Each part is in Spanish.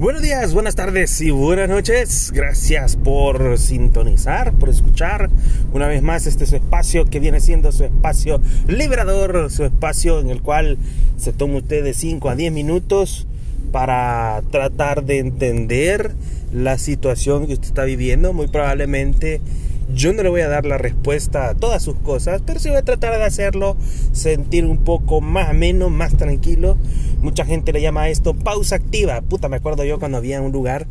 Buenos días, buenas tardes y buenas noches. Gracias por sintonizar, por escuchar una vez más este su espacio que viene siendo su espacio liberador, su espacio en el cual se toma usted de 5 a 10 minutos para tratar de entender la situación que usted está viviendo. Muy probablemente yo no le voy a dar la respuesta a todas sus cosas, pero sí voy a tratar de hacerlo sentir un poco más ameno, más tranquilo. Mucha gente le llama a esto pausa activa. Puta, me acuerdo yo cuando había un lugar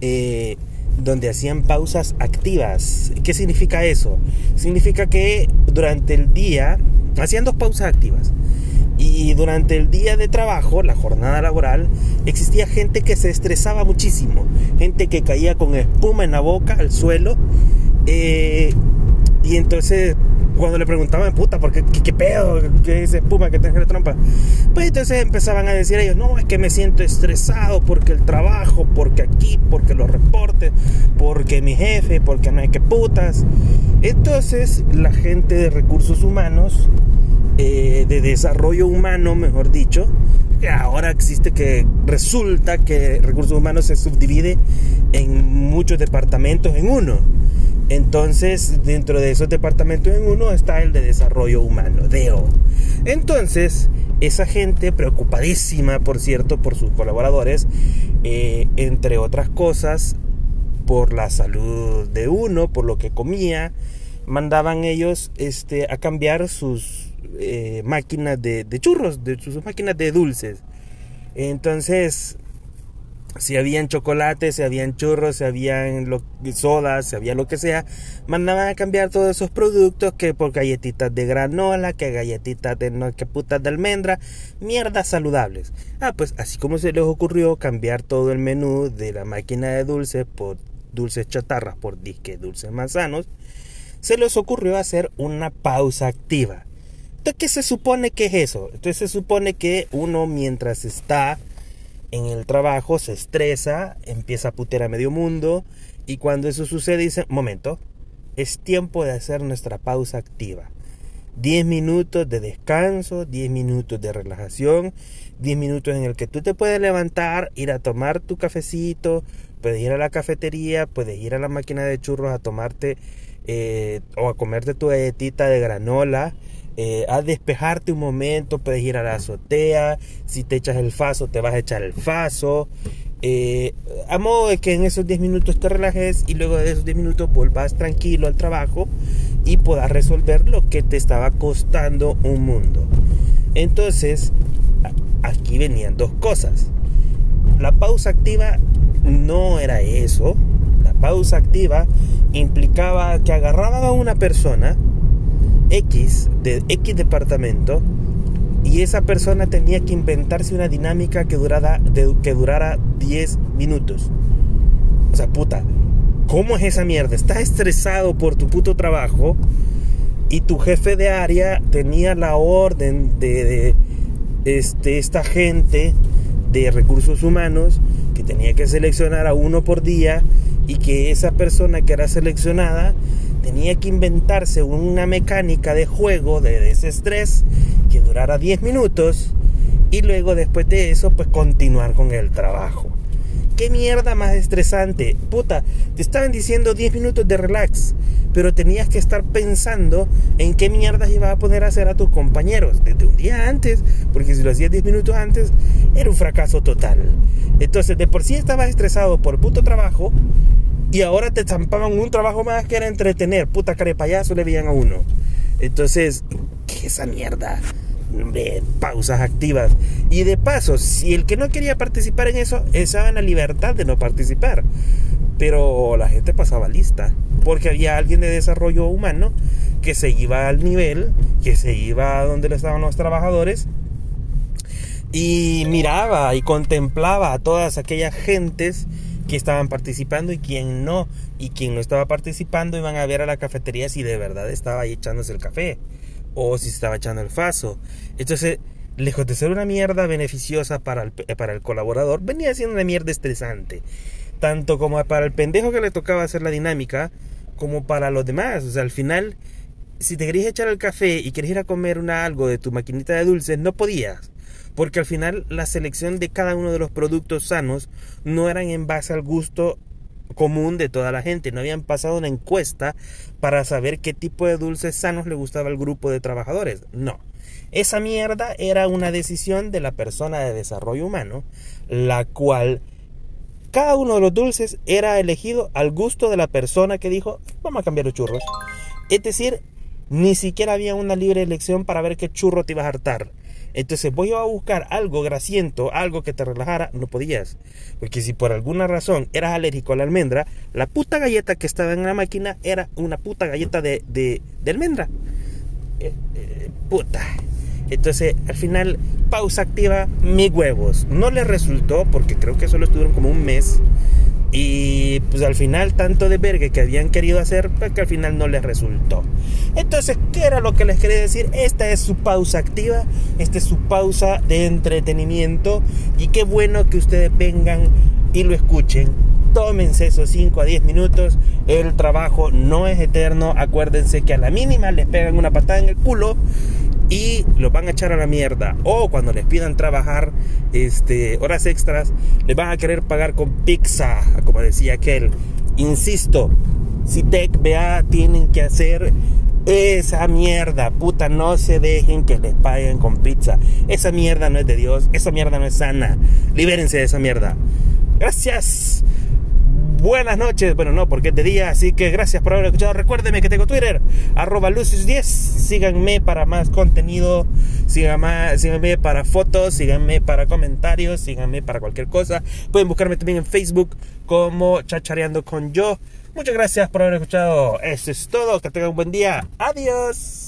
eh, donde hacían pausas activas. ¿Qué significa eso? Significa que durante el día hacían dos pausas activas. Y durante el día de trabajo, la jornada laboral, existía gente que se estresaba muchísimo. Gente que caía con espuma en la boca al suelo eh, y entonces, cuando le preguntaban, puta, ¿por qué, qué, pedo? ¿Qué es espuma que tenga la trompa? Pues entonces empezaban a decir ellos, no, es que me siento estresado porque el trabajo, porque aquí, porque los reportes, porque mi jefe, porque no hay que putas. Entonces, la gente de recursos humanos, eh, de desarrollo humano, mejor dicho, que ahora existe que resulta que recursos humanos se subdivide en muchos departamentos en uno entonces, dentro de esos departamentos en uno está el de desarrollo humano, DEO. Entonces, esa gente preocupadísima, por cierto, por sus colaboradores, eh, entre otras cosas, por la salud de uno, por lo que comía, mandaban ellos este, a cambiar sus eh, máquinas de, de churros, de sus máquinas de dulces. Entonces, si habían chocolates, si habían churros, si habían sodas, si había lo que sea, mandaban a cambiar todos esos productos que por galletitas de granola, que galletitas de no que putas de almendra, mierdas saludables. Ah, pues así como se les ocurrió cambiar todo el menú de la máquina de dulces por dulces chatarras por disque dulces manzanos, se les ocurrió hacer una pausa activa. Entonces, ¿qué se supone que es eso? Entonces se supone que uno mientras está en el trabajo se estresa, empieza a putear a medio mundo y cuando eso sucede dice, momento, es tiempo de hacer nuestra pausa activa. 10 minutos de descanso, 10 minutos de relajación, 10 minutos en el que tú te puedes levantar, ir a tomar tu cafecito, puedes ir a la cafetería, puedes ir a la máquina de churros a tomarte eh, o a comerte tu galletita de granola eh, a despejarte un momento, puedes ir a la azotea, si te echas el faso, te vas a echar el faso. Eh, a modo de que en esos 10 minutos te relajes y luego de esos 10 minutos vuelvas tranquilo al trabajo y puedas resolver lo que te estaba costando un mundo. Entonces, aquí venían dos cosas. La pausa activa no era eso. La pausa activa implicaba que agarraban a una persona, X de X departamento y esa persona tenía que inventarse una dinámica que durara, que durara 10 minutos. O sea, puta, ¿cómo es esa mierda? Estás estresado por tu puto trabajo y tu jefe de área tenía la orden de, de este, esta gente de recursos humanos que tenía que seleccionar a uno por día y que esa persona que era seleccionada tenía que inventarse una mecánica de juego de desestrés que durara 10 minutos y luego después de eso pues continuar con el trabajo. ¿Qué mierda más estresante? Puta, te estaban diciendo 10 minutos de relax, pero tenías que estar pensando en qué mierdas ibas a poner a hacer a tus compañeros desde un día antes, porque si lo hacías 10 minutos antes, era un fracaso total. Entonces, de por sí estabas estresado por puto trabajo, y ahora te zampaban un trabajo más que era entretener. Puta cara de payaso le veían a uno. Entonces, ¿qué esa mierda? pausas activas. Y de paso, si el que no quería participar en eso, estaba en la libertad de no participar. Pero la gente pasaba lista. Porque había alguien de desarrollo humano que se iba al nivel, que se iba a donde estaban los trabajadores. Y miraba y contemplaba a todas aquellas gentes que estaban participando y quién no. Y quien no estaba participando iban a ver a la cafetería si de verdad estaba ahí echándose el café o si estaba echando el faso. Entonces, lejos de ser una mierda beneficiosa para el, para el colaborador, venía siendo una mierda estresante. Tanto como para el pendejo que le tocaba hacer la dinámica, como para los demás. O sea, al final, si te querías echar el café y querías ir a comer una, algo de tu maquinita de dulces, no podías porque al final la selección de cada uno de los productos sanos no eran en base al gusto común de toda la gente. No habían pasado una encuesta para saber qué tipo de dulces sanos le gustaba al grupo de trabajadores. No. Esa mierda era una decisión de la persona de desarrollo humano, la cual cada uno de los dulces era elegido al gusto de la persona que dijo, vamos a cambiar los churros. Es decir, ni siquiera había una libre elección para ver qué churro te ibas a hartar. Entonces voy a buscar algo grasiento, algo que te relajara, no podías. Porque si por alguna razón eras alérgico a la almendra, la puta galleta que estaba en la máquina era una puta galleta de, de, almendra. Eh, eh, puta. Entonces, al final, pausa activa, mis huevos. No le resultó porque creo que solo estuvieron como un mes. Y pues al final tanto de verga que habían querido hacer, pues que al final no les resultó. Entonces, ¿qué era lo que les quería decir? Esta es su pausa activa, esta es su pausa de entretenimiento y qué bueno que ustedes vengan y lo escuchen. Tómense esos 5 a 10 minutos. El trabajo no es eterno. Acuérdense que a la mínima les pegan una patada en el culo y los van a echar a la mierda. O cuando les pidan trabajar este, horas extras, les van a querer pagar con pizza, como decía aquel. Insisto, si Tech BA tienen que hacer esa mierda, puta, no se dejen que les paguen con pizza. Esa mierda no es de Dios, esa mierda no es sana. Libérense de esa mierda. Gracias buenas noches. Bueno, no, porque es de día, así que gracias por haber escuchado. Recuérdeme que tengo Twitter, arroba lucis10. Síganme para más contenido, síganme, síganme para fotos, síganme para comentarios, síganme para cualquier cosa. Pueden buscarme también en Facebook como Chachareando con Yo. Muchas gracias por haber escuchado. Eso es todo. Que tengan un buen día. Adiós.